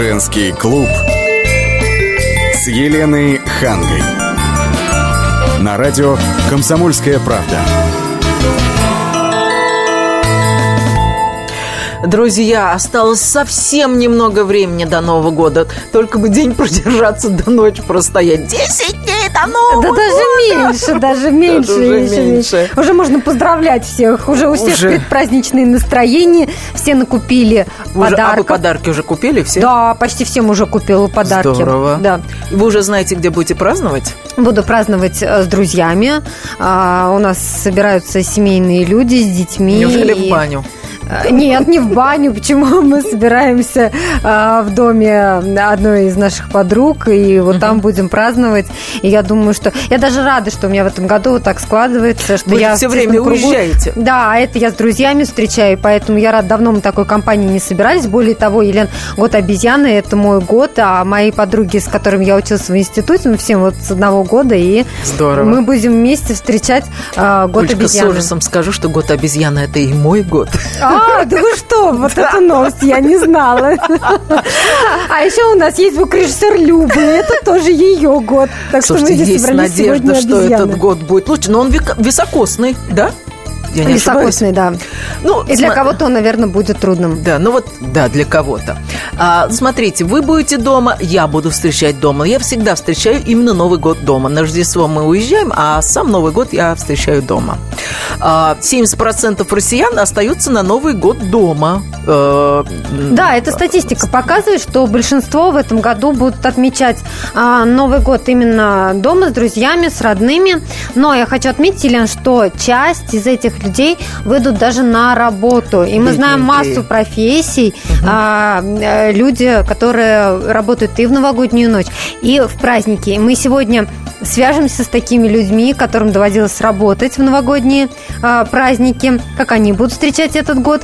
Женский клуб с Еленой Хангой. На радио «Комсомольская правда». Друзья, осталось совсем немного времени до Нового года. Только бы день продержаться до ночи простоять. Десять до Нового Да года! даже меньше, даже меньше, уже еще меньше. Уже можно поздравлять всех. Уже у всех Уже. предпраздничные настроения. Все накупили Уже- а вы подарков. подарки уже купили все? Да, почти всем уже купила подарки. Здорово. Да. Вы уже знаете, где будете праздновать? Буду праздновать э, с друзьями. А, у нас собираются семейные люди с детьми. Неужели И- в баню? Э, Нет, не в баню. Почему мы собираемся э, в доме одной из наших подруг, и вот там будем праздновать. И я думаю, что... Я даже рада, что у меня в этом году вот так складывается, что Вы я все время кругу- уезжаете. Да, а это я с друзьями встречаю, поэтому я рада. Давно мы такой компанией не собирались. Более того, Елен, год обезьяны – это мой год, а мои подруги, с которыми я училась в институте, мы всем вот с одного года, и Здорово. мы будем вместе встречать э, год Олечка, с обезьяны. ужасом скажу, что год обезьяны – это и мой год. А, да вы что, вот эту новость я не знала. А еще у нас есть звукорежиссер Любы, это тоже ее год. Так что мы Слушайте, здесь есть надежда, что этот год будет лучше. Но он високосный, да? Я не ошибаюсь? Високосный, да. Ну, И для сма- кого-то он, наверное, будет трудным. Да, ну вот, да, для кого-то. А, смотрите, вы будете дома, я буду встречать дома. Я всегда встречаю именно Новый год дома. На Рождество мы уезжаем, а сам Новый год я встречаю дома. А, 70% россиян остаются на Новый год дома. Э, Да, эта статистика показывает, что большинство в этом году будут отмечать а, Новый год именно дома с друзьями, с родными. Но я хочу отметить, Елена, что часть из этих людей выйдут даже на работу. И мы знаем массу профессий, э, люди, которые работают и в новогоднюю ночь, и в праздники. И мы сегодня свяжемся с такими людьми, которым доводилось работать в новогодние а, праздники, как они будут встречать этот год.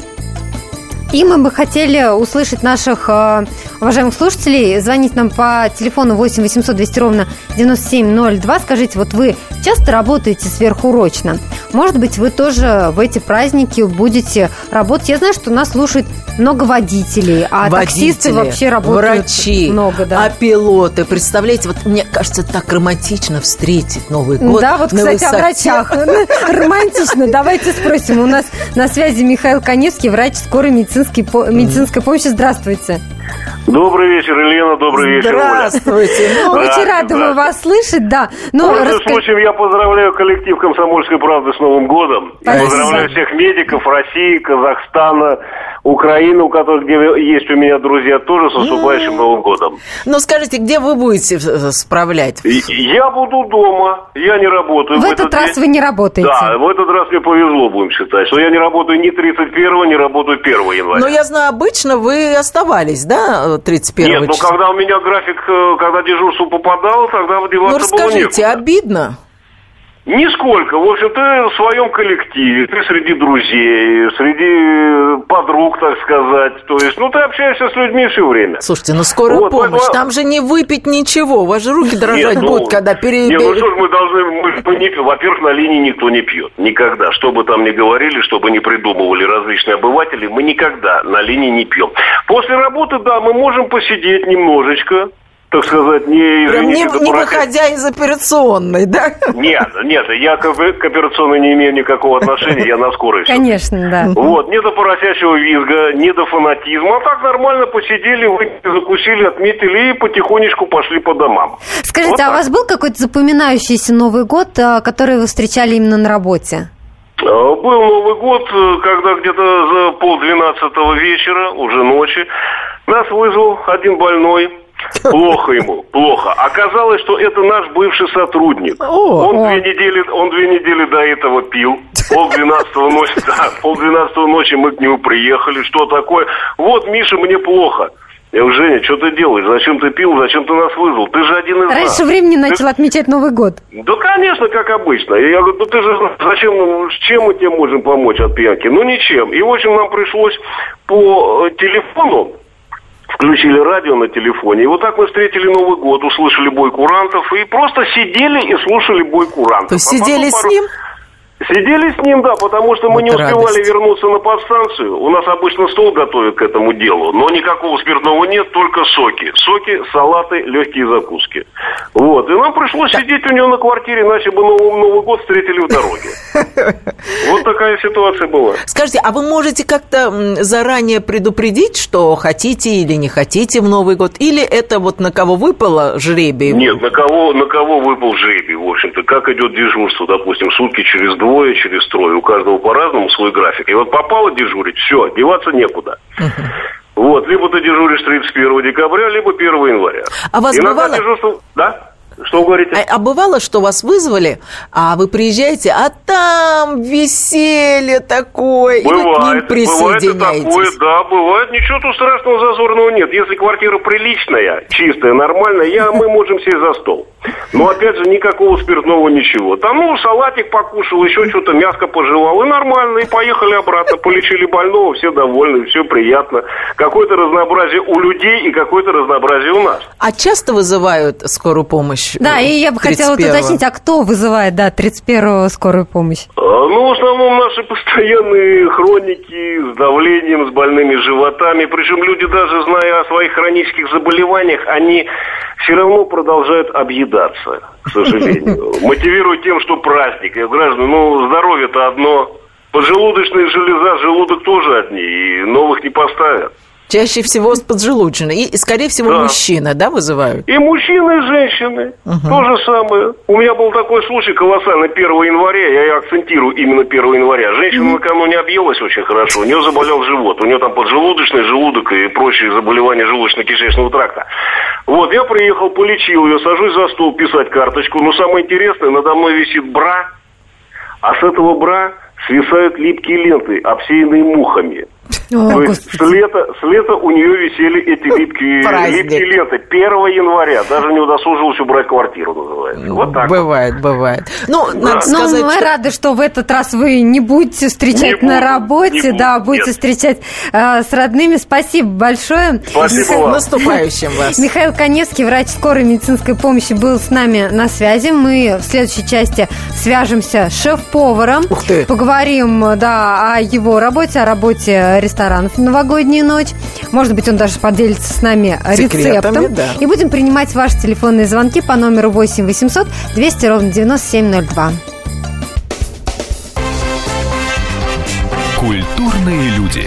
И мы бы хотели услышать наших э, уважаемых слушателей. Звонить нам по телефону 8 800 200 ровно 9702. Скажите, вот вы часто работаете сверхурочно? Может быть, вы тоже в эти праздники будете работать? Я знаю, что нас слушает много водителей, а таксисты водители, вообще работают врачи, много, да. а пилоты, представляете, вот мне кажется, так романтично встретить Новый год да, вот, кстати, о высоте. врачах. Романтично. Давайте спросим. У нас на связи Михаил Коневский, врач скорой медицинской, по- медицинской помощи. Здравствуйте. Добрый вечер, Елена, добрый вечер, Оля. Здравствуйте. Ну, Очень Здравствуйте, рада здравствуйте. вас слышать, да. Ну, Пользуясь раска- случаем, я поздравляю коллектив «Комсомольской правды» с Новым годом. И Спасибо. Поздравляю всех медиков России, Казахстана, Украины, у которых где есть у меня друзья, тоже с наступающим Новым годом. Ну, скажите, где вы будете э, справлять? И- Я буду дома, я не работаю. в этот раз день. вы не работаете. Да, в этот раз мне повезло, будем считать, что я не работаю ни 31-го, не работаю 1 января. Но я знаю, обычно вы оставались, да, 31 Нет, ну числа? когда у меня график, э, когда дежурство попадало, тогда Ну, деваться было расскажите, некуда. обидно? Нисколько. В общем, ты в своем коллективе, ты среди друзей, среди подруг, так сказать. То есть, ну, ты общаешься с людьми все время. Слушайте, ну скорая Вот, помощь, поэтому- там же не выпить ничего, у вас же руки дрожать Нет, ну, будут, когда пере... Не, ну что ж мы должны... Мы, мы не- во-первых, на линии никто не пьет. Никогда. Что бы там ни говорили, что бы ни придумывали различные обыватели, мы никогда на линии не пьем. После работы, да, мы можем посидеть немножечко, так сказать, не... Прям не, не выходя из операционной, да? Нет, нет, я к, к операционной не имею никакого отношения, я на скорой. Конечно, да. Вот, не до поросячьего визга, не до фанатизма. А так нормально посидели, выпили, закусили, отметили и потихонечку пошли по домам. Скажите, Вот а у вас был какой-то запоминающийся Новый год, а, который вы встречали именно на работе? Э, Был Новый год, э, когда где-то за полдвенадцатого вечера, уже ночи, нас вызвал один больной. Плохо ему, плохо. Оказалось, что это наш бывший сотрудник. О. он, две недели, он две недели до этого пил. Пол двенадцатого ночи, да, пол двенадцатого ночи мы к нему приехали. Что такое? Вот, Миша, мне плохо. Я говорю, Женя, что ты делаешь? Зачем ты пил? Зачем ты нас вызвал? Ты же один из нас. Раньше времени Ты- начал отмечать Новый год. да, конечно, как обычно. Я говорю, ну ты же, зачем, чем мы тебе можем помочь от пьянки? Ну, ничем. И, в общем, нам пришлось по э, телефону, включили радио на телефоне, и вот так мы встретили Новый год, услышали бой курантов, и просто сидели и слушали бой курантов. То есть А сидели с пару- ним? Сидели с ним, да, потому что мы Вот не успевали радость. вернуться на подстанцию. У нас обычно стол готовят к этому делу, но никакого спиртного нет, только соки. Соки, салаты, легкие закуски. Вот. И нам пришлось сидеть у него на квартире, иначе бы Новый, Новый год встретили в дороге. Вот такая ситуация была. Скажите, а вы можете как-то заранее предупредить, что хотите или не хотите в Новый год? Или это вот на кого выпало жребий? Нет, на кого, на кого выпал жребий, в общем-то. Как идет дежурство, допустим, сутки через двое, через трое. У каждого по-разному свой график. И вот попало дежурить, все, деваться некуда. Вот, либо ты дежуришь 31 декабря, либо 1 января. А вас Иногда бывало- дежурство... Да? Что вы говорите? А, а бывало, что вас вызвали, а вы приезжаете, а там веселье такое, и вы к ним Бывает, бывает присоединяетесь. такое, да, бывает. Ничего тут страшного зазорного нет. Если квартира приличная, чистая, нормальная, я, мы можем сесть за стол. Но, опять же, никакого спиртного ничего. Там, ну, салатик покушал, еще что-то, мяско пожевал, и нормально, и поехали обратно. Полечили больного, все довольны, все приятно. Какое-то разнообразие у людей и какое-то разнообразие у нас. А часто вызывают скорую помощь? Да, и я бы хотела 31-го? уточнить, а кто вызывает, да, 31-го скорую помощь? А, Ну, в основном наши постоянные хроники с давлением, с больными животами. Причем люди, даже зная о своих хронических заболеваниях, они все равно продолжают объедаться, к сожалению. Мотивируют тем, что праздник. Я говорю, граждане, ну, здоровье-то одно. Поджелудочная железа, желудок тоже одни, и новых не поставят. Чаще всего с поджелудочной. И, скорее всего, Да. мужчины, да, вызывают? И мужчины, и женщины. То же самое. У меня был такой случай колоссальный 1 января. Я акцентирую именно 1 января. Женщина накануне объелась очень хорошо. У нее заболел живот. У нее там поджелудочный, желудок и прочие заболевания желудочно-кишечного тракта. Вот, я приехал, полечил ее, сажусь за стол писать карточку. Но самое интересное, надо мной висит бра, а с этого бра свисают липкие ленты, обсеянные мухами. О, То есть Господи. с лета, с лета у нее висели эти липкие, Праздник. липкие ленты. 1 января. Даже не удосужилась убрать квартиру, называется. Вот так. вот. Бывает, бывает. Ну, надо Ну, сказать, мы что... рады, что в этот раз вы не будете встречать Не на буду, работе, не да, буду, будете нет. встречать э, с родными. Спасибо большое. Спасибо С вам. наступающим вас. Михаил Коневский, врач скорой медицинской помощи, был с нами на связи. Мы в следующей части свяжемся с шеф-поваром. Ух ты. Поговорим, да, о его работе, о работе ресторанов в новогоднюю ночь. Может быть, он даже поделится с нами Секретами, рецептом. да. И будем принимать ваши телефонные звонки по номеру 8 800 200 ровно 9702. Культурные люди.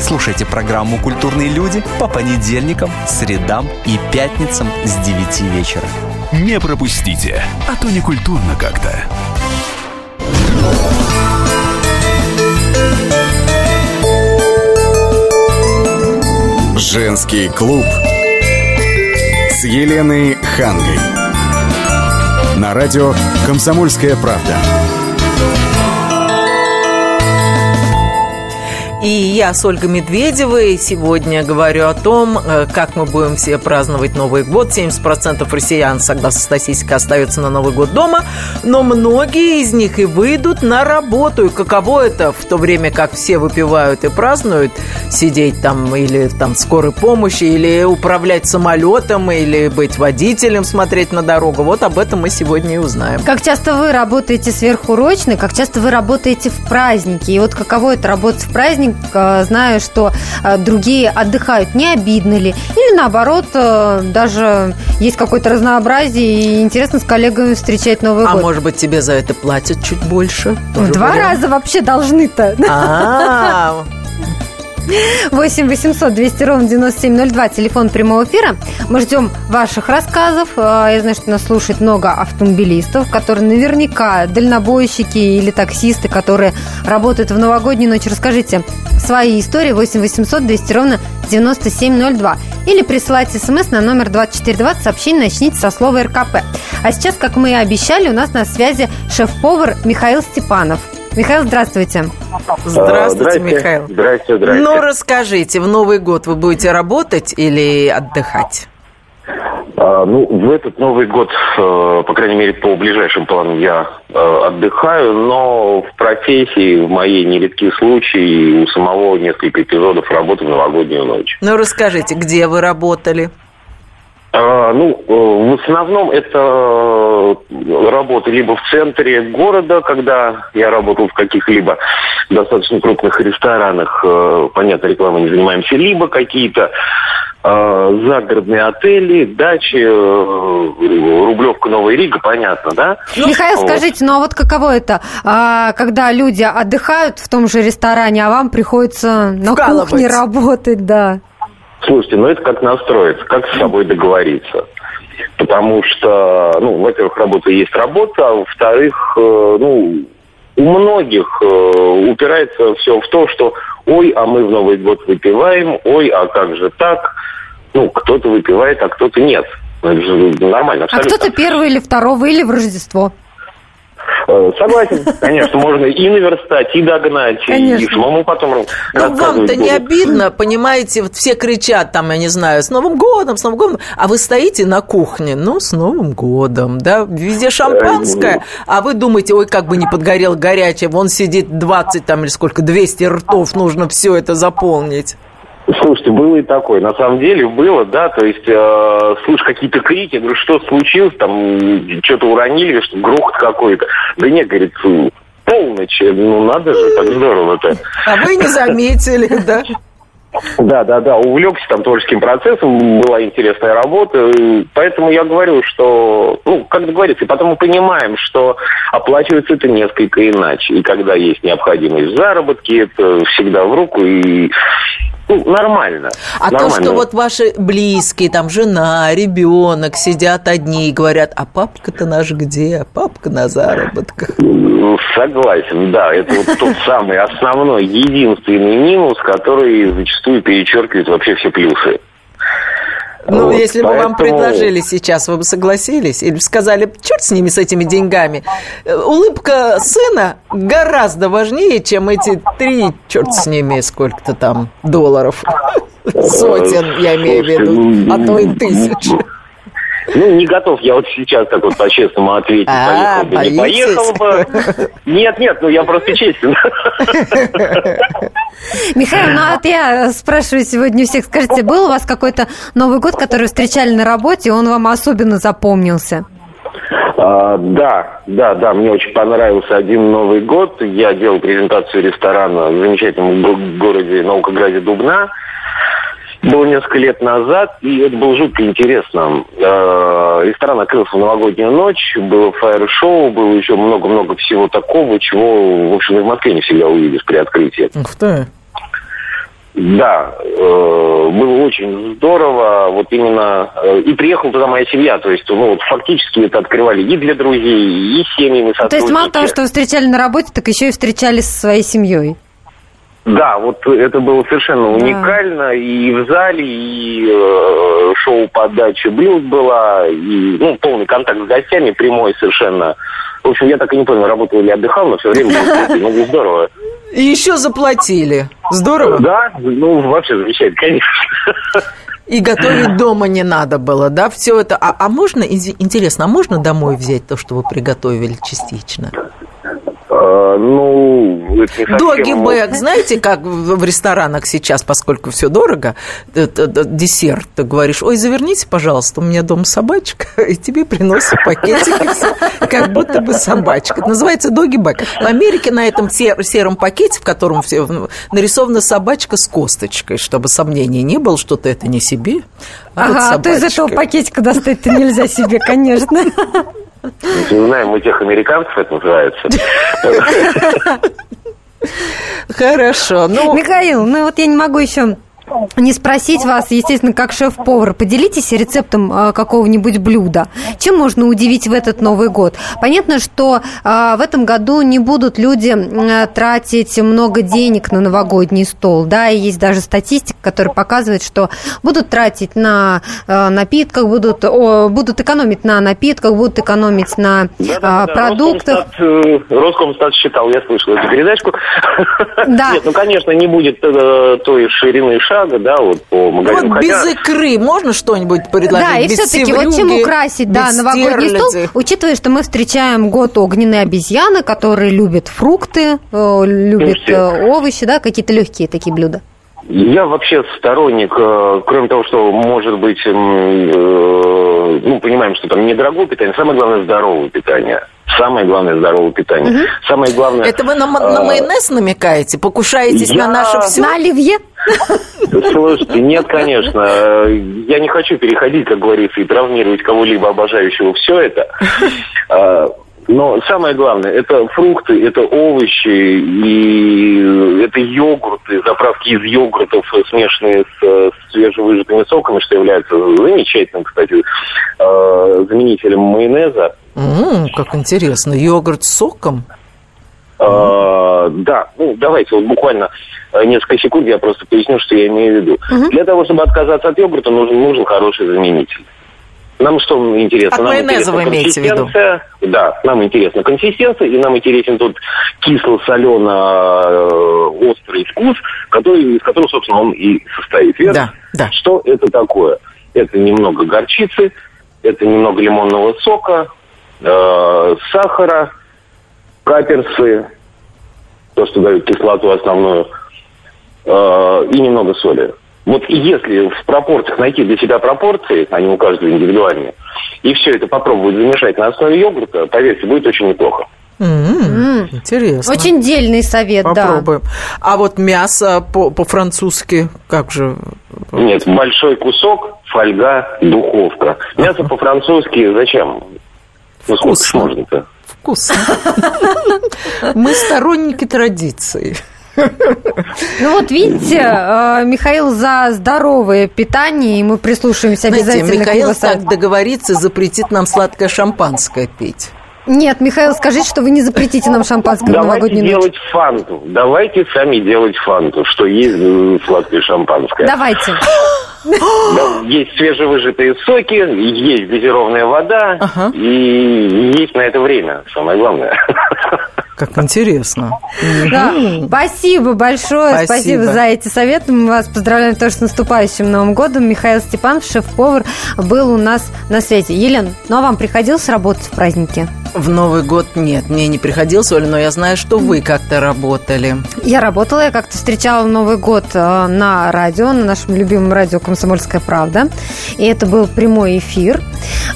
Слушайте программу «Культурные люди» по понедельникам, средам и пятницам с 9 вечера. Не пропустите, а то не культурно как-то. Женский клуб с Еленой Хангой. На радио «Комсомольская правда». И я с Ольгой Медведевой сегодня говорю о том, э, как мы будем все праздновать Новый год. 70% россиян, согласно статистике, остаются на Новый год дома, но многие из них и выйдут на работу. И каково это, в то время как все выпивают и празднуют, сидеть там или там скорой помощи, или управлять самолетом, или быть водителем, смотреть на дорогу. Вот об этом мы сегодня и узнаем. Как часто вы работаете сверхурочно, как часто вы работаете в праздники? И вот каково это работать в праздник, зная, что э, другие отдыхают, не обидно ли? Или наоборот, э, даже есть какое-то разнообразие и интересно с коллегами встречать Новый А год? может быть, тебе за это платят чуть больше? Тоже два вариант. раза вообще должны-то. А, 8 800 200 ровно 9702, телефон прямого эфира. Мы ждем ваших рассказов. Э, Я знаю, что нас слушает много автомобилистов, которые наверняка дальнобойщики или таксисты, которые работают в новогоднюю ночь. Расскажите свои истории 8 800 200 ровно 9702. Или присылайте смс на номер 2420, сообщение начните со слова РКП. А сейчас, как мы и обещали, у нас на связи шеф-повар Михаил Степанов. Михаил, здравствуйте. Здравствуйте, Михаил. Здрасте, здрасте. Ну, расскажите, в Новый год вы будете работать или отдыхать? А, ну, в этот Новый год, э, по крайней мере, по ближайшим планам я э, отдыхаю, но в профессии, в моей нередки случаи, у самого несколько эпизодов работы в новогоднюю ночь. Ну, расскажите, где вы работали? А, ну, э, в основном это работа либо в центре города, когда я работал в каких-либо достаточно крупных ресторанах, э, понятно, рекламой не занимаемся, либо какие-то э, загородные отели, дачи, э, Рублевка, Новая Рига, понятно, да? Михаил, Вот. скажите, ну а вот каково это, а, когда люди отдыхают в том же ресторане, а вам приходится на Вкалывать. кухне работать, да? Слушайте, ну это как настроиться, как с собой договориться. Потому что, ну, во-первых, работа есть работа, а во-вторых, э, ну, у многих э, упирается все в то, что ой, а мы в Новый год выпиваем, ой, а как же так? Ну, кто-то выпивает, а кто-то нет. Ну, Это же нормально, А абсолютно. кто-то первого или второго, или в Рождество. Э, Согласен, конечно, можно и наверстать, и догнать, и Конечно. самому потом Ну, рассказывать вам-то не обидно, понимаете, вот все кричат там, я не знаю, с Новым годом, с Новым годом, а вы стоите на кухне, ну, с Новым годом, да, везде шампанское, а вы думаете, ой, как бы не подгорел горячее, вон сидит 20 там или сколько, 200 ртов, нужно все это заполнить. Слушайте, было и такое. На самом деле было, да, то есть э, слышь какие-то крики, говорю, что случилось, там что-то уронили, что грохот какой-то. Да нет, говорит, «Фу, полночь, ну надо же, так здорово-то. А вы не заметили, да? Да, да, да, увлекся там творческим процессом, была интересная работа, поэтому я говорю, что, ну, как договориться, и потом мы понимаем, что оплачивается это несколько иначе, и когда есть необходимость в заработке, это всегда в руку, и ну, нормально. А то, нормально. что вот ваши близкие, там, жена, ребенок сидят одни и говорят, а папка-то наш где? Папка на заработках. Ну, Согласен, да. Это вот тот самый основной, единственный минус, который зачастую перечеркивает вообще все плюсы. Ну, Вот, если бы вам поэтому- предложили сейчас, вы бы согласились? Или сказали, черт с ними, с этими деньгами. Э, Улыбка сына гораздо важнее, чем эти три, черт с ними, сколько-то там долларов. Сотен, я имею в виду, а то и тысяч. Ну, не готов я вот сейчас так вот по-честному ответить, А, поехал бы, не поехал бы. Нет, нет, ну я просто честен. Михаил, ну а вот я спрашиваю сегодня у всех, скажите, был у вас какой-то Новый год, который встречали на работе, он вам особенно запомнился? А, Да, да, да, мне очень понравился один Новый год. Я делал презентацию ресторана в замечательном го- городе Наукограде Дубна. Было несколько лет назад, и это было жутко интересно. Э, Ресторан открылся в новогоднюю ночь, было фаер-шоу, было еще много-много всего такого, чего, в общем, и в Москве не всегда увидишь при открытии. Ух ты. Да, э, было очень здорово, вот именно, э, и приехала туда моя семья, то есть, ну, вот фактически это открывали и для друзей, и семьями То есть мало того, что вы встречали на работе, так еще и встречались со своей семьей. Да, вот это было совершенно Да. уникально, и в зале, и э, шоу подачи блюд была, и, ну, полный контакт с гостями, прямой совершенно. В общем, я так и не понял, работал или отдыхал, но все время было ну, здорово. И еще заплатили. Здорово. Да, ну, вообще замечательно, конечно. И готовить дома не надо было, да? Все это. А, а можно, инте- интересно, а можно домой взять то, что вы приготовили частично? Э, Ну, это не совсем... Доги бэг, знаете, как в ресторанах сейчас, поскольку все дорого, э, десерт, ты говоришь, ой, заверните, пожалуйста, у меня дома собачка, и тебе приносят пакетики, как будто бы собачка. Это называется доги бэг. В Америке на этом се- сером пакете, в котором все, нарисована собачка с косточкой, чтобы сомнений не было, что-то это не себе, а вот Ага, а то из этого пакетика достать-то нельзя себе, конечно. Не знаем, мы тех американцев это называется. Хорошо, ну... Михаил, ну вот я не могу еще не спросить вас, естественно, как шеф-повар, поделитесь рецептом э, какого-нибудь блюда. Чем можно удивить в этот Новый год? Понятно, что э, в этом году не будут люди э, тратить много денег на новогодний стол, да, и есть даже статистика, которая показывает, что будут тратить на напитках, будут, о, будут экономить на напитках, будут экономить на да, да, продуктах. Роскомстат, Роскомстат считал, я слышал эту передачку. Да. Нет, ну, конечно, не будет той ширины шага, да, вот по магазинам. Вот без икры можно что-нибудь предложить? Да, и все-таки вот чем украсить, да, новогодний стол, учитывая, что мы встречаем год огненной обезьяны, которые любят фрукты, э, любят э, овощи, да, какие-то легкие такие блюда. Я вообще сторонник, э, кроме того, что может быть, ну, понимаем, что там недорогое питание, самое главное здоровое питание. Самое главное здоровое питание. Угу. Самое главное. Это вы на, на майонез намекаете? Покушаетесь я... на наше все? На оливье? Слушайте, нет, конечно. Я не хочу переходить, как говорится, и травмировать кого-либо обожающего все это. Но самое главное, это фрукты, это овощи, и это йогурты, заправки из йогуртов, смешанные с свежевыжатыми соками, что является замечательным, кстати, заменителем майонеза. Mm, как интересно, йогурт с соком? Uh, да, ну давайте вот буквально э, несколько секунд я просто поясню, что я имею в виду. Uh-huh. Для того, чтобы отказаться от йогурта, нужен, нужен хороший заменитель. Нам что интересно? От нам майонеза вы имеете в виду? Да, нам интересна консистенция, и нам интересен тот кисло-солено-острый э, вкус, который, из которого, собственно, он и состоит. Верно? Да, да. Что это такое? Это немного горчицы, это немного лимонного сока, э, сахара, каперсы, то, что дают кислоту основную, э, и немного соли. Вот если в пропорциях найти для себя пропорции, они у каждого индивидуальные, и все это попробовать замешать на основе йогурта, поверьте, будет очень неплохо. Mm-hmm. Интересно. Очень дельный совет, Попробуем. да. А вот мясо по- по-французски, как же? Нет, большой кусок, фольга, духовка. Мясо по-французски зачем? Ну, сколько можно-то? Вкусно. Мы сторонники традиции. Ну вот видите, э, Михаил за здоровое питание, и мы прислушаемся обязательно Знаете, Михаил так договорится, запретит нам сладкое шампанское пить. Нет, Михаил, скажите, что вы не запретите нам шампанское Давайте в новогоднюю ночь. делать фанту. Давайте сами делать фанту, что есть э, сладкое шампанское. Давайте. Да, есть свежевыжатые соки, есть газированная вода, ага. и есть на это время, самое главное. Как интересно. Да. Спасибо большое. Спасибо. Спасибо за эти советы. Мы вас поздравляем тоже с наступающим Новым годом. Михаил Степанов, шеф-повар, был у нас на свете. Елена, ну а вам приходилось работать в празднике? В Новый год нет, мне не приходилось, Оля, но я знаю, что вы как-то работали. Я работала, я как-то встречала Новый год э, на радио, на нашем любимом радио «Комсомольская правда». И это был прямой эфир.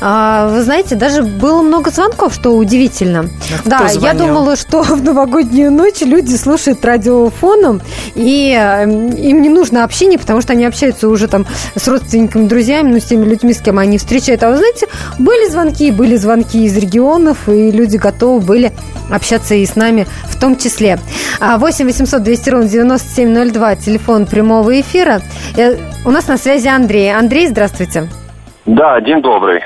А, вы знаете, даже было много звонков, что удивительно. А да, звонил? я думала, что в новогоднюю ночь люди слушают радиофоном, и э, им не нужно общение, потому что они общаются уже там с родственниками, друзьями, ну, с теми людьми, с кем они встречают. А вы знаете, были звонки, были звонки из регионов, и люди готовы были общаться и с нами в том числе. 8 800 200 ровно 9702, телефон прямого эфира. Э, у нас на связи Андрей. Андрей, здравствуйте. Да, день добрый.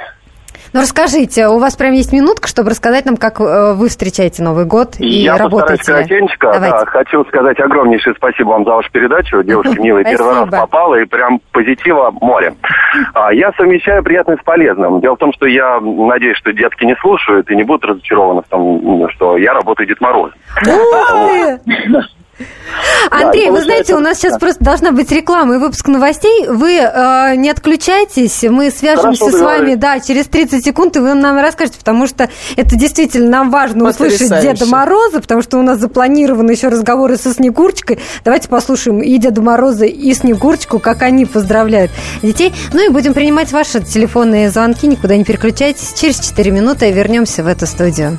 Ну, расскажите, у вас прям есть минутка, чтобы рассказать нам, как э, вы встречаете Новый год и Я работаете. Я постараюсь коротенько. Да, хочу сказать огромнейшее спасибо вам за вашу передачу. Девушка милая, первый раз попала, и прям позитива море. А, я совмещаю приятное с полезным. Дело в том, что я надеюсь, что детки не слушают и не будут разочарованы в том, что я работаю Дед Мороз. Андрей, да, вы знаете, у нас сейчас просто должна быть реклама и выпуск новостей. Вы э, не отключайтесь, мы свяжемся Хорошо, с вами, да, через 30 секунд, и вы нам расскажете, потому что это действительно нам важно услышать Деда Мороза, потому что у нас запланированы еще разговоры со Снегурочкой. Давайте послушаем и Деда Мороза, и Снегурочку, как они поздравляют детей. Ну и будем принимать ваши телефонные звонки, никуда не переключайтесь. Через 4 минуты вернемся в эту студию.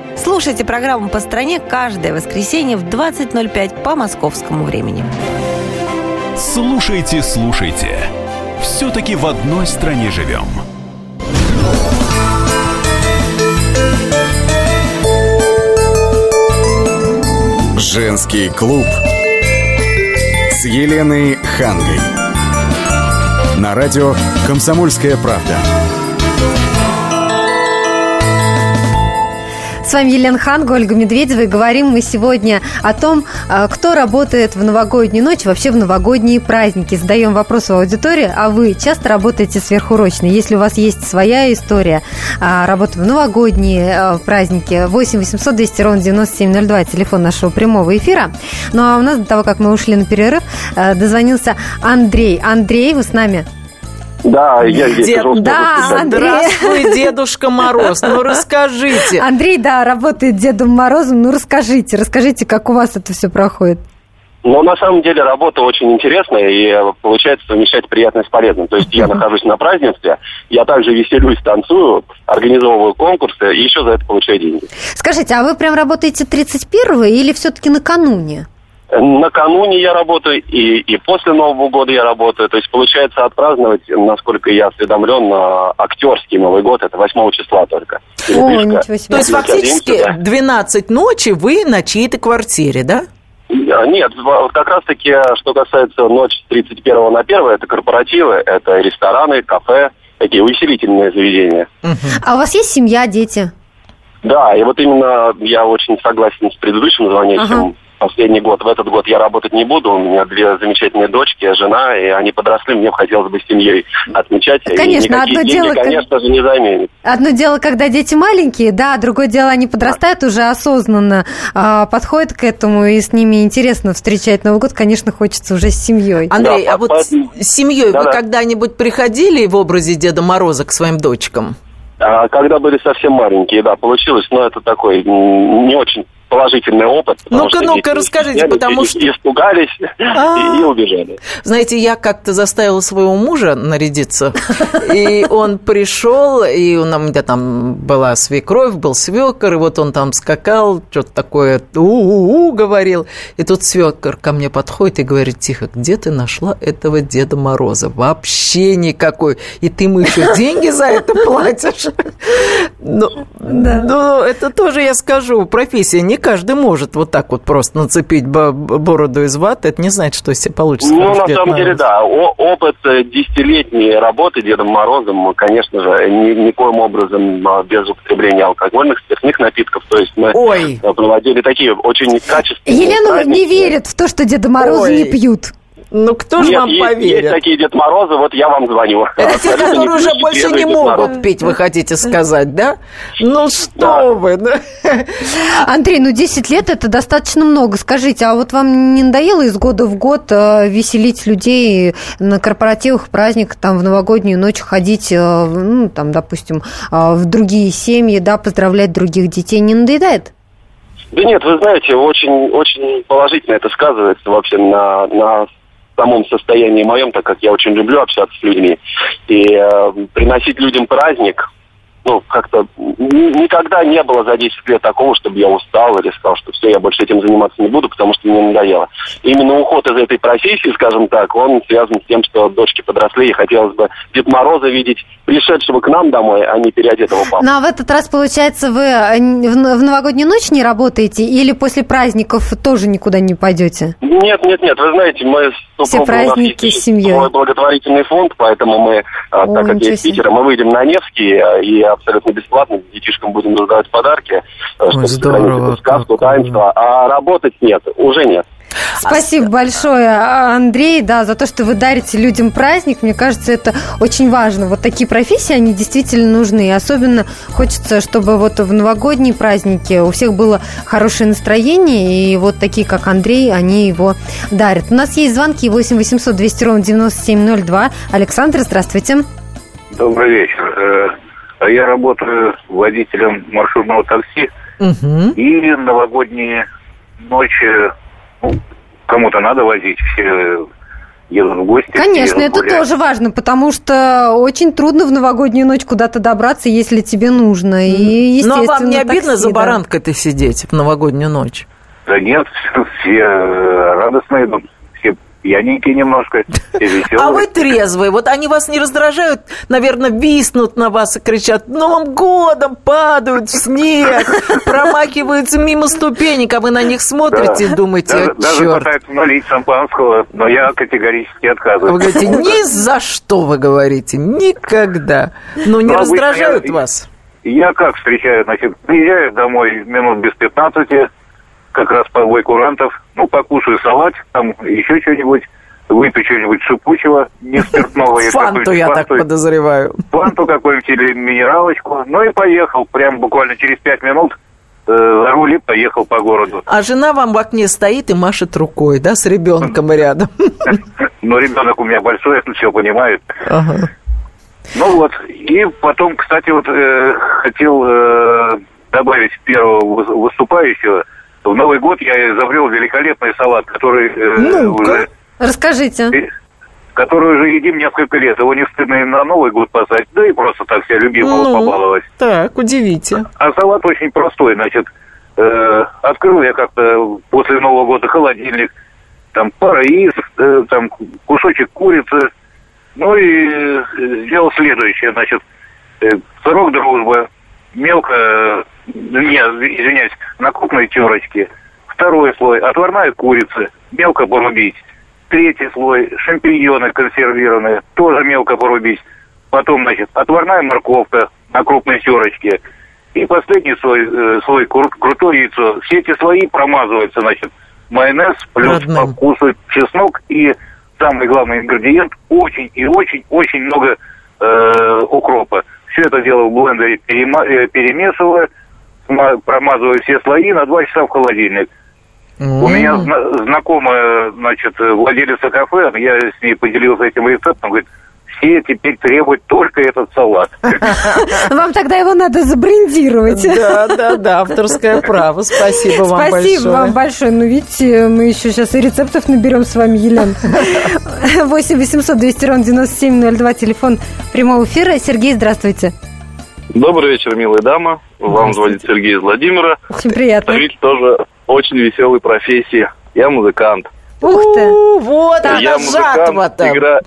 Слушайте программу «По стране» каждое воскресенье в 20.05 по московскому времени. Слушайте, слушайте. Все-таки в одной стране живем. Женский клуб с Еленой Хангой. На радио «Комсомольская правда». С вами Елена Ханга, Ольга Медведева, и говорим мы сегодня о том, а, кто работает в новогоднюю ночь, вообще в новогодние праздники. Задаем вопрос в аудитории, а вы часто работаете сверхурочно? Если у вас есть своя история а, работы в новогодние а, праздники, 8 800 200 ровно 9702, телефон нашего прямого эфира. Ну а у нас до того, как мы ушли на перерыв, дозвонился Андрей. Андрей, вы с нами? Да, я здесь Дед- да. Андрей. Здравствуй, Дедушка Мороз. Ну, расскажите. Андрей, да, работает Дедом Морозом. Ну, расскажите, расскажите, как у вас это все проходит. Но на самом деле работа очень интересная и э, получается совмещать приятное с полезным. То есть я нахожусь на празднестве, я также веселюсь, танцую, организовываю конкурсы и еще за это получаю деньги. Скажите, а вы прям работаете 31-го или все-таки накануне? Накануне я работаю и, и после Нового года я работаю. То есть получается отпраздновать, насколько я осведомлен, на актерский Новый год, это 8 числа только. О, ничего себе. То есть фактически садимся, да. 12 ночи вы на чьей-то квартире, да? А, Нет, как раз-таки, что касается ночь с 31 на 1, это корпоративы, это рестораны, кафе, такие увеселительные заведения. А у вас есть семья, дети? Да, и вот именно я очень согласен с предыдущим звонящим. Ага. Последний год, в этот год я работать не буду. У меня две замечательные дочки, жена, и они подросли. Мне бы хотелось бы с семьей отмечать. Конечно, одно деньги, дело, конечно же, не заменит. Одно дело, когда дети маленькие, да, другое дело, они подрастают уже осознанно, а, подходят к этому, и с ними интересно встречать Новый год, конечно, хочется уже с семьей. Андрей, Да, а вот поэтому- с семьей вы Да-да. когда-нибудь приходили в образе Деда Мороза к своим дочкам? А когда были совсем маленькие, да, получилось, но это такой не очень положительный опыт. Ну-ка, ну-ка, расскажите, потому и- что- Испугались А. и, и убежали. Знаете, я как-то заставила своего мужа нарядиться, и он пришел, и у нас где там была свекровь, был свекор, и вот он там скакал, что-то такое у-у-у говорил, и тут свекор ко мне подходит и говорит, тихо, где ты нашла этого Деда Мороза? Вообще никакой. И ты ему еще деньги за это платишь? Ну, ну, это тоже я скажу, профессия. Не каждый может вот так вот просто нацепить бо- бороду из ваты. Это не значит, что все получится. Ну, на самом деле, Мороз. да. О- опыт э, десятилетней работы Дедом Морозом, конечно же, ни- никоим образом а, без употребления алкогольных, спиртных напитков. То есть мы Ой. э, проводили такие очень качественные Елена не верит в то, что Деда Мороза Ой. не пьют. Ну, кто же Нет, вам есть, есть поверит? такие Дед Морозы, вот я вам звоню. Это те, которые уже больше не Дед Мороз. могут пить, вы хотите сказать, да? Ну, что Да. вы. да. Андрей, ну 10 лет это достаточно много. Скажите, а вот вам не надоело из года в год э, веселить людей на корпоративах, праздниках, там в новогоднюю ночь ходить, э, ну, там, допустим, э, в другие семьи, да, поздравлять других детей? Не надоедает? Да нет, вы знаете, очень, очень положительно это сказывается вообще на, на самом состоянии моем, так как я очень люблю общаться с людьми. И э, приносить людям праздник, ну, как-то никогда не было за 10 лет такого, чтобы я устал или сказал, что все, я больше этим заниматься не буду, потому что мне надоело. Именно уход из этой профессии, скажем так, он связан с тем, что дочки подросли, и хотелось бы Дед Мороза видеть пришедшего к нам домой, а не переодетого папу. Ну, а в этот раз, получается, вы э, в новогоднюю ночь не работаете или после праздников тоже никуда не пойдете? Нет, нет, нет. Вы знаете, мы Все праздники с семьей. свой благотворительный фонд, поэтому мы, а, О, так как я из. Питера, мы выйдем на Невский а, и абсолютно бесплатно детишкам будем раздавать подарки, а, чтобы здорово, сохранить эту сказку, таинство. А работать нет, уже нет. Спасибо большое, а, Андрей, да, за то, что вы дарите людям праздник. Мне кажется, это очень важно. Вот такие профессии, они действительно нужны. И особенно хочется, чтобы вот в новогодние праздники у всех было хорошее настроение. И вот такие, как Андрей, они его дарят. У нас есть звонки 8 800 200 ровно 9702. Александр, здравствуйте. Добрый вечер. Э, Я работаю водителем маршрутного такси Мгм. и новогодние ну, кому-то надо возить, все едут в гости. Конечно, это гуляют. тоже важно, потому что очень трудно в новогоднюю ночь куда-то добраться, если тебе нужно. И, Ну, а естественно, вам не обидно такси, за да. баранкой-то сидеть в новогоднюю ночь? Да нет, все э, радостно идут, все пьяненькие немножко, все веселые. А вы трезвые. Вот они вас не раздражают, наверное, виснут на вас и кричат «Новым годом!» падают в снег, промакиваются мимо ступенек, а вы на них смотрите и думаете, «О, даже черт!» пытаются налить шампанского, но я категорически Вы отказываюсь. говорите, ни за что, вы говорите, никогда. Ну, не Ну, обычно раздражают я- вас? Я как встречаю, значит, приезжаю домой минут без 15, как раз по бой курантов, ну, покушаю салат, там еще что-нибудь, выпью что-нибудь шипучего, не спиртного. Фанту, я так подозреваю. Фанту какую-нибудь или минералочку. Ну и поехал, прям буквально через пять минут э, за руль и поехал по городу. А жена вам в окне стоит и машет рукой, да, с ребенком рядом. Но ребенок у меня большой, все понимает. Ага. Ну вот, и потом, кстати, вот э, хотел э, добавить первого выс- выступающего. В Новый год я изобрел великолепный салат, который э, Ну-ка. уже Расскажите. э, который уже едим несколько лет. Его не стыдно и на Новый год посадить, да и просто так себя любимого Ну, побаловать. так, удивите. А салат очень простой, значит, э, открыл я как-то после Нового года холодильник, там пара яиц, э, там кусочек курицы, ну и э, сделал следующее, значит, э, сырок дружба, мелко, э, не, извиняюсь, на крупной терочке, второй слой, отварная курица, мелко порубить, третий слой, шампиньоны консервированные, тоже мелко порубить, потом, значит, отварная морковка на крупной терочке, и последний слой, э, слой кру- крутое яйцо. Все эти слои промазываются, значит, майонез, плюс Родным. по вкусу чеснок и самый главный ингредиент очень и очень очень много э, укропа. Все это дело в блендере э, перемешиваю, промазываю все слои на два часа в холодильник. У меня зна- знакомая, значит, владелица кафе, я с ней поделился этим рецептом, говорит, все теперь требуют только этот салат. Вам тогда его надо забрендировать. Да, да, да, авторское право. Спасибо вам Спасибо большое. вам большое. Ну, видите, мы еще сейчас и рецептов наберем с вами, Елена. 8 800 200 ровно 9702, телефон прямого эфира. Сергей, здравствуйте. Добрый вечер, милая дама. Вам звонит Сергей из Владимира. Очень приятно. Представитель тоже очень веселой профессии. Я музыкант. Ух ты. Вот Я она жатва-то. игра-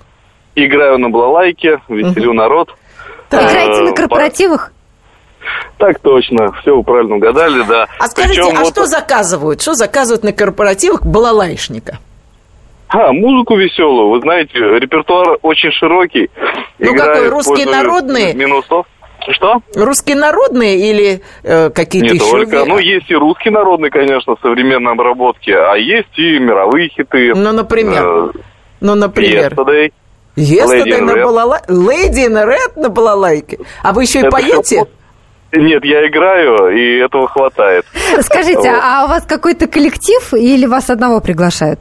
играю на балалайке, веселю народ. Играете Э, на корпоративах? Так точно, все вы правильно угадали, да. А скажите, Причем а вот- что заказывают? Что заказывают на корпоративах балалайшника? А, музыку веселую. Вы знаете, репертуар очень широкий. Ну, Играю, какой, русские народные? Минусов. Что? Русские народные или э, какие-то Не еще? только. Ну, есть и русский народный, конечно, в современной обработке, а есть и мировые хиты. Ну, например? Э, Ну, например. Yesterday. Yesterday на балалайке. Lady in Red на балалайке. А вы еще и Это поете? Нет, я играю, и этого хватает. Скажите, Вот. а у вас какой-то коллектив или вас одного приглашают?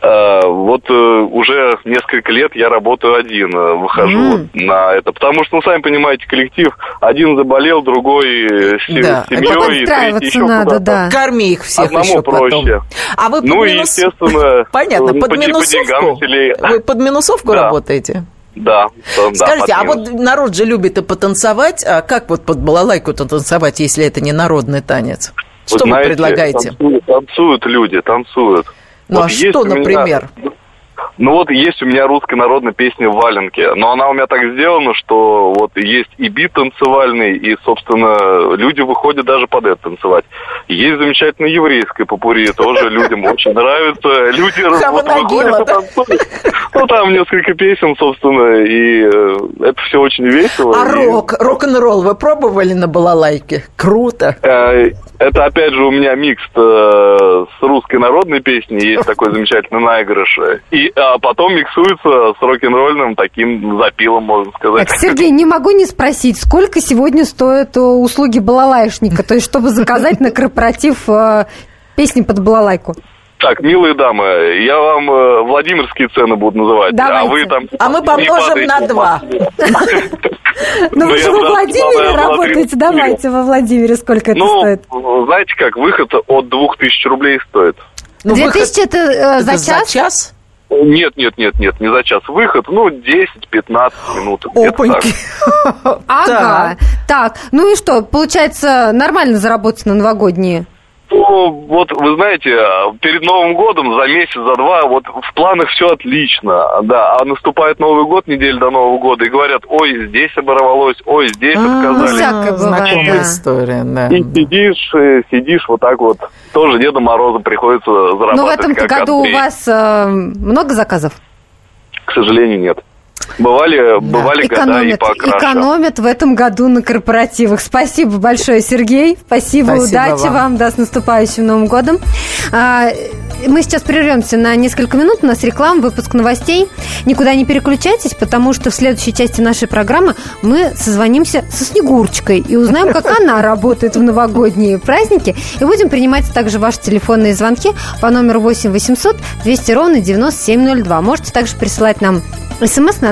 А, Вот э, уже несколько лет я работаю один, э, выхожу М. на это. Потому что, ну, сами понимаете, коллектив один заболел, другой э, с Да. семьей, третий Подстраиваться еще надо, да. Корми их всех Одному еще потом. проще. А вы под Ну и, минус- естественно, Понятно, под по, по деньгам минусовку? Вы под минусовку Да. работаете? Да, да, Скажите, а вот народ же любит и потанцевать, а как вот под балалайку-то танцевать, если это не народный танец? Вы Что вы знаете, предлагаете? Танцуют, танцуют люди, танцуют. Ну, а есть что, у меня- например? Ну вот есть у меня русская народная песня в валенке, но она у меня так сделана, что вот есть и бит танцевальный, и, собственно, люди выходят даже под это танцевать. Есть замечательная еврейская попури, тоже людям очень нравится. Люди вот выходят и танцуют. Ну там несколько песен, собственно, и э, это все очень весело. А рок, рок-н-ролл вы пробовали на балалайке? Круто. Э, Это, опять же, у меня микс э, с русской народной песней, есть такой замечательный наигрыш. И а потом миксуется с рок-н-ролльным таким запилом, можно сказать. Так, Сергей, не могу не спросить, сколько сегодня стоят э, услуги балалайшника, то есть чтобы заказать на корпоратив э, песни под балалайку? Так, милые дамы, я вам э, Владимирские цены буду называть, Давайте. а вы там... А мы помножим на два. Ну, вы же во Владимире работаете. Давайте во Владимире. Сколько это Ну, стоит? знаете как, выход от 2000 рублей стоит. Ну, Две выход- тысячи это э, это за час? Нет, нет, нет, нет, не за час. Выход, ну, 10-15 минут. Опаньки. Ага. Так, ну и что, получается, нормально заработать на новогодние? Ну, вот, вы знаете, перед Новым годом, за месяц, за два, вот в планах все отлично, да, а наступает Новый год, неделю до Нового года, и говорят, ой, здесь оборвалось, ой, здесь отказали. всякое бывает, Знакомая история, да. И сидишь, сидишь вот так вот. Тоже Деда Мороза приходится зарабатывать. Ну, в этом году у вас э, много заказов? К сожалению, нет. Бывали, бывали года и Экономят, покраше. экономят в этом году на корпоративах. Спасибо большое, Сергей. Спасибо, Спасибо удачи вам. вам. Да, с наступающим Новым годом. А, мы сейчас прервемся на несколько минут. У нас реклама, выпуск новостей. Никуда не переключайтесь, потому что в следующей части нашей программы мы созвонимся со Снегурочкой и узнаем, как она работает в новогодние праздники. И будем принимать также ваши телефонные звонки по номеру 8 800 200 ровно 9702. Можете также присылать нам смс на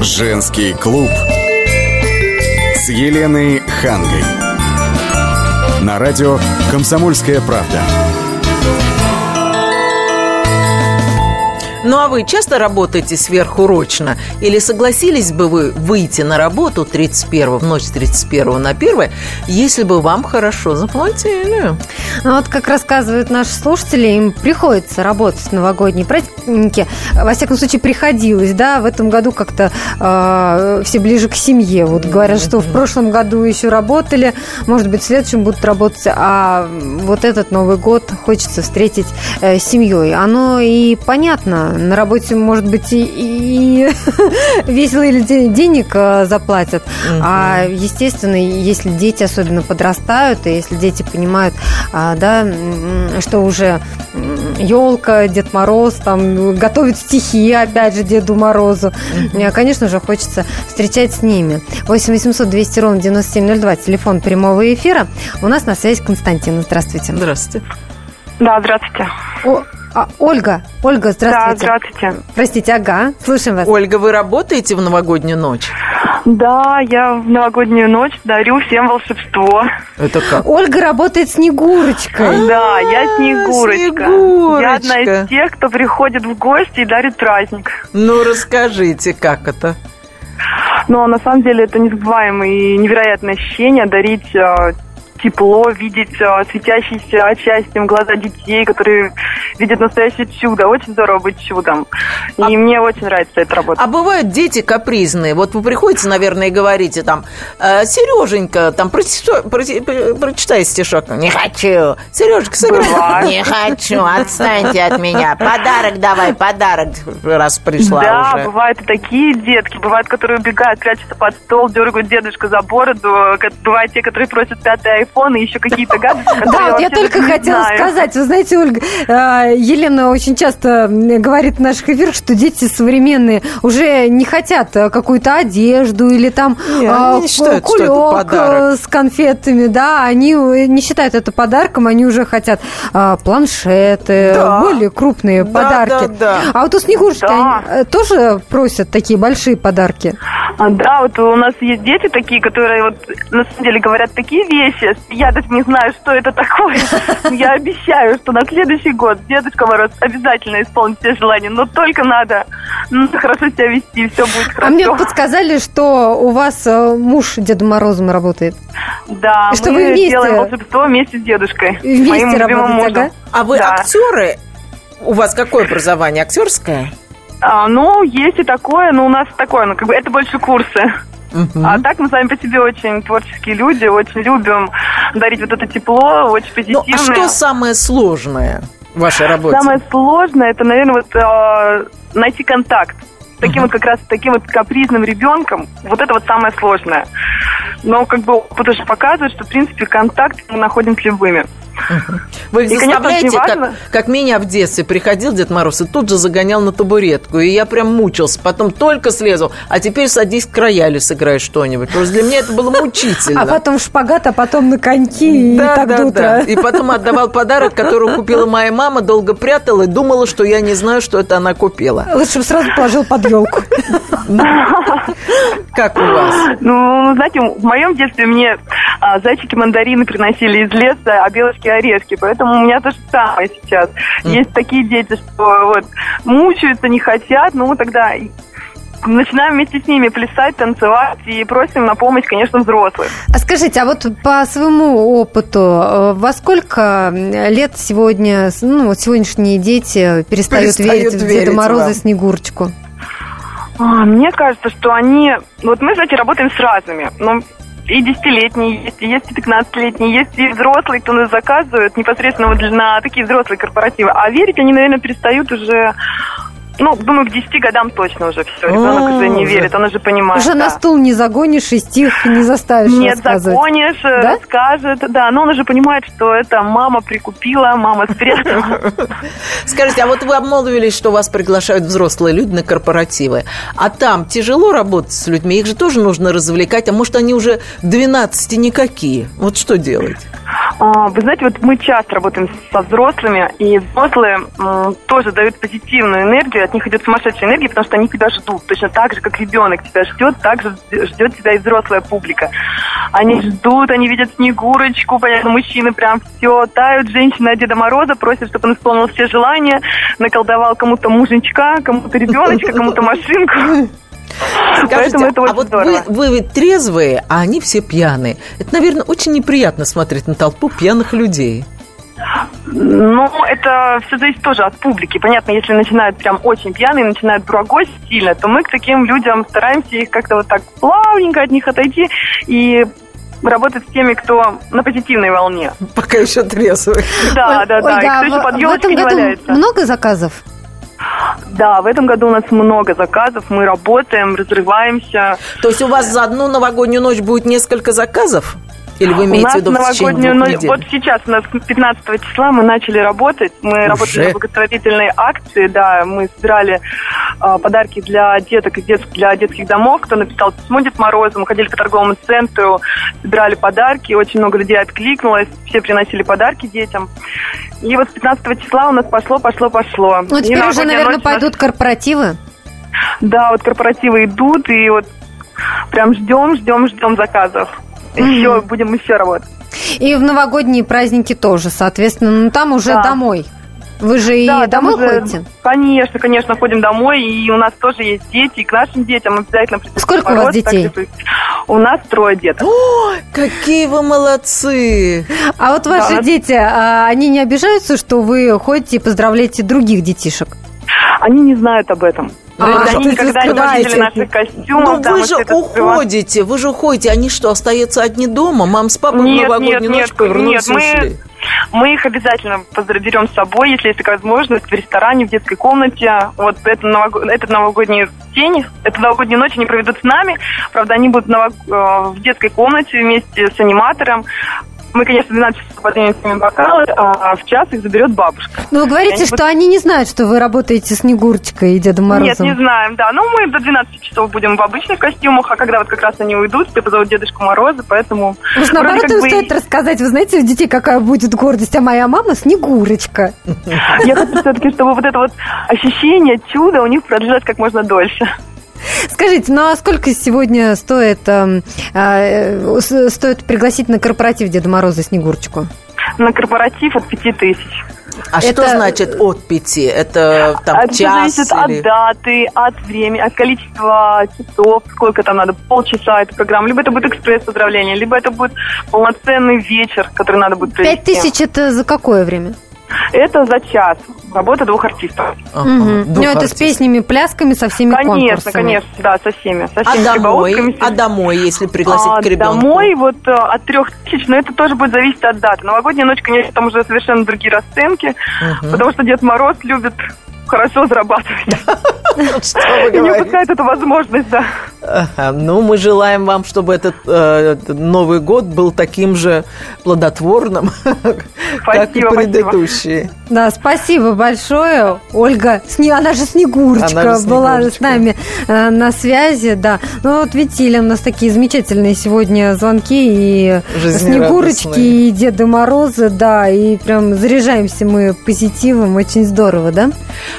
Женский клуб с Еленой Хангой. На радио «Комсомольская правда». Ну а вы часто работаете сверхурочно? Или согласились бы вы выйти на работу 31 в ночь с 31 на 1, если бы вам хорошо заплатили? Ну, вот как рассказывают наши слушатели, им приходится работать в новогодние праздники. Во всяком случае, приходилось, да, в этом году как-то э, все ближе к семье. Вот говорят, что в прошлом году еще работали, может быть, в следующем будут работать, а вот этот Новый год хочется встретить э, с семьей. Оно и понятно, на работе, может быть, и, и весело или де- денег э, заплатят, а, естественно, если дети особенно подрастают, и если дети понимают, а, да, что уже елка, Дед Мороз, там готовят стихи, опять же, Деду Морозу. Э, Конечно же, хочется встречать с ними. 8 800 200 ровно 9702, телефон прямого эфира. У нас на связи Константин. Здравствуйте. Здравствуйте. Да, здравствуйте. О, а, Ольга, Ольга, здравствуйте. Да, здравствуйте. Простите, ага, слушаем вас. Ольга, вы работаете в новогоднюю ночь? Да, я в новогоднюю ночь дарю всем волшебство. Это как? Ольга работает Снегурочкой. Да, я Снегурочка. Снегурочка. Я одна из тех, кто приходит в гости и дарит праздник. Ну, расскажите, как это? Но на самом деле это незабываемое и невероятное ощущение дарить э, тепло, видеть э, светящиеся счастьем глаза детей, которые видят настоящее чудо. Очень здорово быть чудом. И мне очень нравится эта работа. А бывают дети капризные. Вот вы приходите, наверное, и говорите там, «Э, Сереженька, там, прочитай, прочи- про- прочитай стишок. Не хочу. Сережечка, сыграй. Не хочу, отстаньте от меня. Подарок давай, подарок, раз пришла да, уже. бывают и такие детки, бывают, которые убегают, прячутся под стол, дергают дедушка за бороду, бывают те, которые просят пятый и еще какие-то которые Да, вот я только хотела сказать. Вы знаете, Ольга, э, Елена очень часто говорит в наших эфирах, что дети современные уже не хотят э, какую-то одежду или там это кулек, э, с конфетами, да, они э, не считают это подарком, они уже хотят э, планшеты, более крупные Да, подарки. да, да. А вот у Снегурочки тоже просят такие большие подарки? А, Да, вот у нас есть дети такие, которые вот на самом деле говорят такие вещи. Я даже не знаю, что это такое. Я обещаю, что на следующий год Дедушка Мороз обязательно исполнит все желания. Но только надо ну, хорошо себя вести, все будет А мне хорошо. подсказали, что у вас э, муж Дедом Морозом работает. Да, что мы вы вместе- делаем волшебство вместе с дедушкой. Вместе моим любимым мужем. ага? А вы Да. актеры? У вас какое образование? Актерское? А, ну, есть и такое, но у нас такое, ну, как бы это больше курсы. А так мы сами по себе очень творческие люди, очень любим дарить вот это тепло, очень Ну, позитивное. а что самое сложное в вашей работе? Самое сложное, это, наверное, вот э, найти контакт. Таким вот как раз таким вот капризным ребенком, вот это вот самое сложное. Но как бы опыт уже показывает, что в принципе контакт мы находим с любыми. Вы их И, заставляете, как, как меня в детстве приходил Дед Мороз и тут же загонял на табуретку. И я прям мучился. Потом только слезу. А теперь садись к роялю, сыграй что-нибудь. Просто для меня это было мучительно. А потом шпагат, а потом на коньки и да, так да, до утра. да. И потом отдавал подарок, который купила моя мама, долго прятала и думала, что я не знаю, что это она купила. Лучше бы сразу положил под елку. Как у вас? Ну, знаете, в моем детстве мне а, зайчики-мандарины приносили из леса, а белочки орешки. Поэтому у меня то же самое сейчас. Есть такие дети, что вот мучаются, не хотят, ну тогда начинаем вместе с ними плясать, танцевать и просим на помощь, конечно, взрослых. А скажите, а вот по своему опыту, э, во сколько лет сегодня, ну, вот сегодняшние дети перестают, Перестают верить в верить Деда Мороза и Снегурочку? А, Мне кажется, что они... Вот мы, знаете, работаем с разными. Ну, и десятилетние есть, и есть и 15-летние, есть и взрослые, кто нас заказывает непосредственно вот на такие взрослые корпоративы. А верить они, наверное, перестают уже... Ну, думаю, к 10 годам точно уже все. Ребенок А, уже не уже. верит, он уже понимает. Уже на стул не загонишь и стих не заставишь Нет, загонишь, э, Да? расскажет, да, но он уже понимает, что это мама прикупила, мама спрятала. Скажите, а вот вы обмолвились, что вас приглашают взрослые люди на корпоративы. А там тяжело работать с людьми? Их же тоже нужно развлекать. А может, они уже 12 никакие? Вот что делать? А, Вы знаете, вот мы часто работаем со взрослыми, и взрослые тоже дают позитивную энергию, от них идет сумасшедшая энергия, потому что они тебя ждут. Точно так же, как ребенок тебя ждет, так же ждет тебя и взрослая публика. Они ждут, они видят Снегурочку, понятно, мужчины прям все тают, женщины от Деда Мороза просят, чтобы он исполнил все желания, наколдовал кому-то муженчка, кому-то ребеночка, кому-то машинку. Скажите, Поэтому это а очень вот здорово. вы, вы ведь трезвые, а они все пьяные. Это, наверное, очень неприятно смотреть на толпу пьяных людей. Ну, это все зависит тоже от публики. Понятно, если начинают прям очень пьяные, начинают брагось сильно, то мы к таким людям стараемся их как-то вот так плавненько от них отойти и работать с теми, кто на позитивной волне. Пока еще трезвые. Да, да, да. Ольга, и а кто еще в- под в елочкой этом не году валяется. много заказов? Да, в этом году у нас много заказов, мы работаем, разрываемся. То есть у вас за одну новогоднюю ночь будет несколько заказов? Или вы у имеете нас в виду в течение новогоднюю двух недель? вот сейчас у нас 15 числа мы начали работать, мы работали на благотворительной акции, да, мы собирали а, подарки для деток и дет- для детских домов, кто написал письмо Дед Морозу, мы ходили по торговому центру, собирали подарки, очень много людей откликнулось, все приносили подарки детям. И вот с 15 числа у нас пошло, пошло, пошло. Ну, И теперь уже, наверное, ночь у нас- пойдут корпоративы. Да, вот корпоративы идут, и вот прям ждем, ждем, ждем заказов. Еще будем еще работать. И в новогодние праздники тоже, соответственно. Ну, там уже Да. домой. Вы же и Да, там домой уже- ходите? Конечно, конечно, ходим домой, и у нас тоже есть дети, и к нашим детям обязательно Сколько у Мороз, вас так детей? У нас трое деток. Ой, какие вы молодцы! А вот ваши Да. дети, а, они не обижаются, что вы ходите и поздравляете других детишек? Они не знают об этом. А, есть они ты никогда не видели наших костюмов. Ну да, вы же уходите, вы же уходите. Они что, остаются одни дома? Мам с папой в Нет, новогоднюю нет, ночь повернулись нет, мы- ушли. Мы их обязательно берем с собой, если есть такая возможность, в ресторане, в детской комнате. Вот это новог- этот новогодний день, эту новогоднюю ночь они проведут с нами. Правда, они будут ново- э, в детской комнате вместе с аниматором. Мы, конечно, в 12 часов поднимем с ними бокалы, а в час их заберет бабушка. Ну, вы говорите, что будут- они не знают, что вы работаете с Снегурочкой и Дедом Морозом. Нет, не знаем, да. Ну, мы до 12 часов будем в обычных костюмах, а когда вот как раз они уйдут, все позовут Дедушку Мороза, поэтому... Может, наоборот, им бы- стоит рассказать, вы знаете, у детей какая будет гордость, а моя мама Снегурочка. Я хочу все-таки, чтобы вот это вот ощущение чуда у них продлилось как можно дольше. Скажите, ну а сколько сегодня стоит, э, э, стоит пригласить на корпоратив Деда Мороза Снегурочку? На корпоратив от пяти тысяч. А Это- что значит от пяти? Это там Это час зависит или... от даты, от времени, от количества часов, сколько там надо, полчаса эта программа. Либо это будет экспресс-поздравление, либо это будет полноценный вечер, который надо будет Пять провести. тысяч это за какое время? Это за час. Работа двух артистов. Мгм. Ну, это с песнями, плясками, со всеми Конечно, конкурсами. конечно, да, со всеми. Со А всеми домой? прибаутками. А домой, если пригласить А к ребенку? Домой вот э, от трех тысяч, но это тоже будет зависеть от даты. Новогодняя ночь, конечно, там уже совершенно другие расценки, Мгм. потому что Дед Мороз любит хорошо зарабатывать. Что вы И не упускает эту возможность, да. Ну, мы желаем вам, чтобы этот э, Новый год был таким же плодотворным, как и Спасибо, предыдущие. Да, спасибо большое, Ольга. Сне- Она же Снегурочка Она же была Снегурочка. с нами э, на связи, да. Ну вот видите, у нас такие замечательные сегодня звонки и. Снегурочки, и Деда Мороза, да, и прям заряжаемся мы позитивом, очень здорово, да?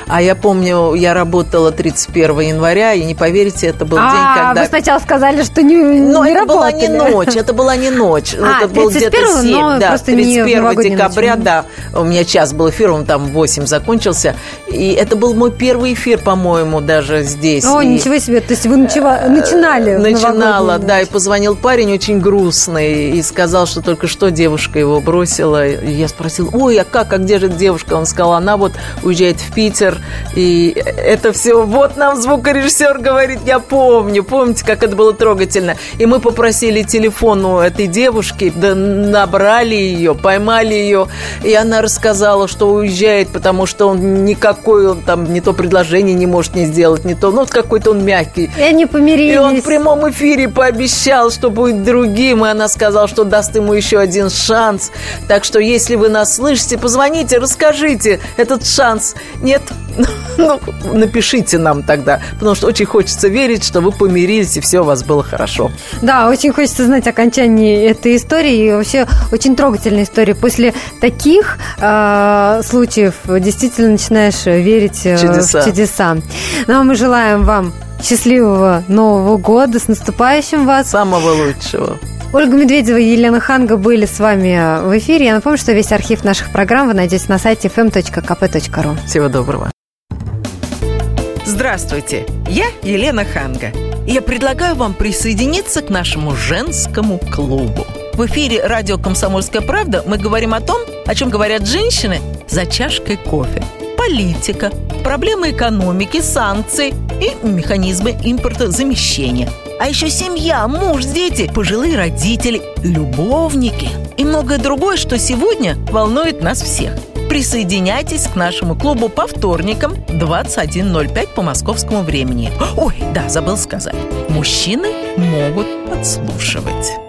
А я помню, я работала 31 января, и не поверите, это был день, а, когда... вы сначала сказали, что не, Но не это была не работали. ночь, это была не ночь. А, это был где-то 31-го, 7, но да, просто не в 31 новогоднюю декабря, ночь. да. У меня час был эфир, он там в 8 закончился. И это был мой первый эфир, по-моему, даже здесь. О, И- ничего себе, то есть вы начала- начинали в Начинала, да, и позвонил парень очень грустный и сказал, что только что девушка его бросила. И я спросил, ой, а как, а где же девушка? Он сказал, она вот уезжает в Питер, и это все, вот нам звукорежиссер говорит, я помню, помните, как это было трогательно. И мы попросили телефон у этой девушки, да, набрали ее, поймали ее, и она рассказала, что уезжает, потому что он никакой, он там не то предложение не может не сделать, не то, ну, вот какой-то он мягкий. И они помирились. И он в прямом эфире пообещал, что будет другим, и она сказала, что даст ему еще один шанс. Так что, если вы нас слышите, позвоните, расскажите этот шанс. Нет, ну, напишите нам тогда, потому что очень хочется верить, что вы помирились, и все у вас было хорошо. Да, очень хочется знать окончание этой истории. И вообще очень трогательная история. После таких э, случаев действительно начинаешь верить э, Чудеса. в чудеса. Ну, а мы желаем вам счастливого Нового года, с наступающим вас. Самого лучшего. Ольга Медведева и Елена Ханга были с вами в эфире. Я напомню, что весь архив наших программ вы найдете на сайте fm.kp.ru. Всего доброго. Здравствуйте, я Елена Ханга. Я предлагаю вам присоединиться к нашему женскому клубу. В эфире радио «Комсомольская правда» мы говорим о том, о чем говорят женщины за чашкой кофе. Политика, проблемы экономики, санкции и механизмы импортозамещения. А еще семья, муж, дети, пожилые родители, любовники и многое другое, что сегодня волнует нас всех. Присоединяйтесь к нашему клубу по вторникам 21.05 по московскому времени. Ой, да, забыл сказать. Мужчины могут подслушивать.